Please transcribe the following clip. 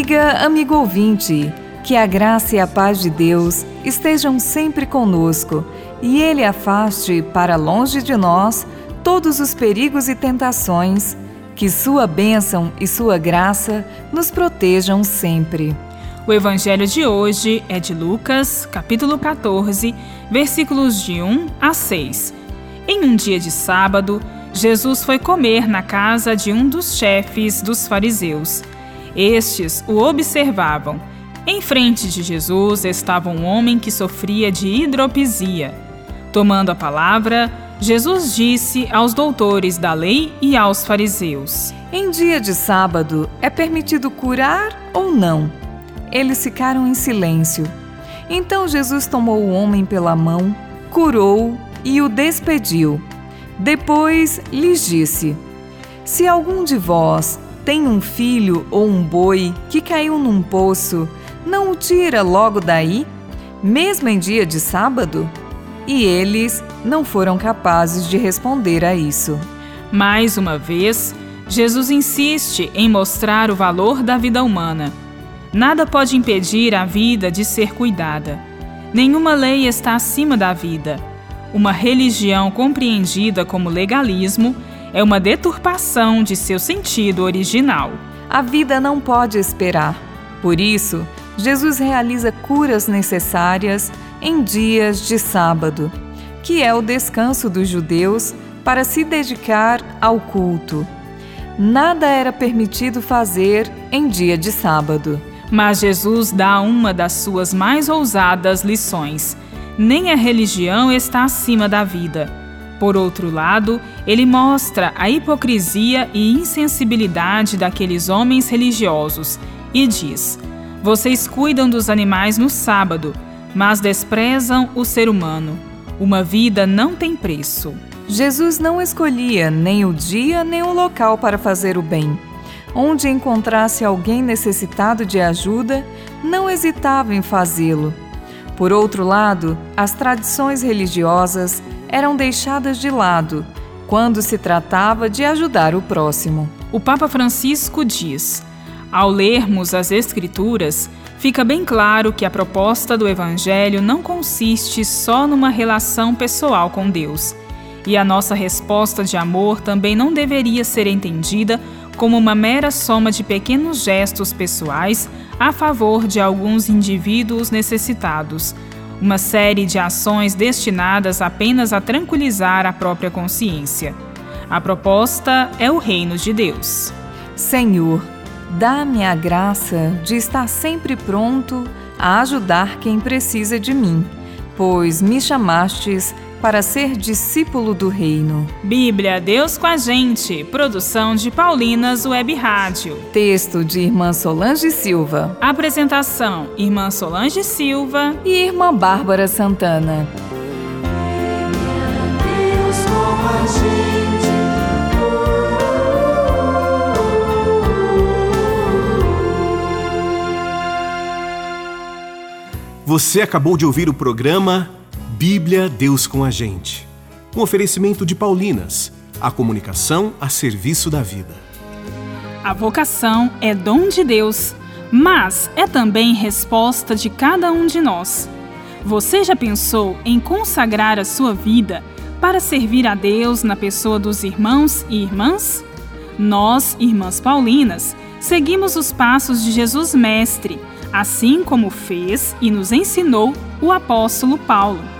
Amiga, amigo ouvinte, que a graça e a paz de Deus estejam sempre conosco e Ele afaste para longe de nós todos os perigos e tentações, que Sua bênção e Sua graça nos protejam sempre. O evangelho de hoje é de Lucas, capítulo 14, versículos de 1 a 6. Em um dia de sábado, Jesus foi comer na casa de um dos chefes dos fariseus. Estes o observavam. Em frente de Jesus estava um homem que sofria de hidropisia. Tomando a palavra, Jesus disse aos doutores da lei e aos fariseus: Em dia de sábado é permitido curar ou não? Eles ficaram em silêncio. Então Jesus tomou o homem pela mão, curou e o despediu. Depois lhes disse: Se algum de vós tem um filho ou um boi que caiu num poço, não o tira logo daí, mesmo em dia de sábado? E eles não foram capazes de responder a isso. Mais uma vez, Jesus insiste em mostrar o valor da vida humana. Nada pode impedir a vida de ser cuidada. Nenhuma lei está acima da vida. Uma religião compreendida como legalismo é uma deturpação de seu sentido original. A vida não pode esperar. Por isso, Jesus realiza curas necessárias em dias de sábado, que é o descanso dos judeus para se dedicar ao culto. Nada era permitido fazer em dia de sábado. Mas Jesus dá uma das suas mais ousadas lições: nem a religião está acima da vida por outro lado, ele mostra a hipocrisia e insensibilidade daqueles homens religiosos e diz: Vocês cuidam dos animais no sábado, mas desprezam o ser humano. Uma vida não tem preço. Jesus não escolhia nem o dia nem o local para fazer o bem. Onde encontrasse alguém necessitado de ajuda, não hesitava em fazê-lo. Por outro lado, as tradições religiosas eram deixadas de lado quando se tratava de ajudar o próximo. O Papa Francisco diz: ao lermos as Escrituras, fica bem claro que a proposta do Evangelho não consiste só numa relação pessoal com Deus. E a nossa resposta de amor também não deveria ser entendida como uma mera soma de pequenos gestos pessoais a favor de alguns indivíduos necessitados uma série de ações destinadas apenas a tranquilizar a própria consciência. A proposta é o reino de Deus. Senhor, dá-me a graça de estar sempre pronto a ajudar quem precisa de mim, pois me chamastes para ser discípulo do reino. Bíblia Deus com a gente. Produção de Paulinas Web Rádio. Texto de Irmã Solange Silva. Apresentação: Irmã Solange Silva e Irmã Bárbara Santana. Deus com a gente. Você acabou de ouvir o programa Bíblia Deus com a gente. Um oferecimento de Paulinas, a comunicação a serviço da vida. A vocação é dom de Deus, mas é também resposta de cada um de nós. Você já pensou em consagrar a sua vida para servir a Deus na pessoa dos irmãos e irmãs? Nós, irmãs Paulinas, seguimos os passos de Jesus Mestre, assim como fez e nos ensinou o apóstolo Paulo.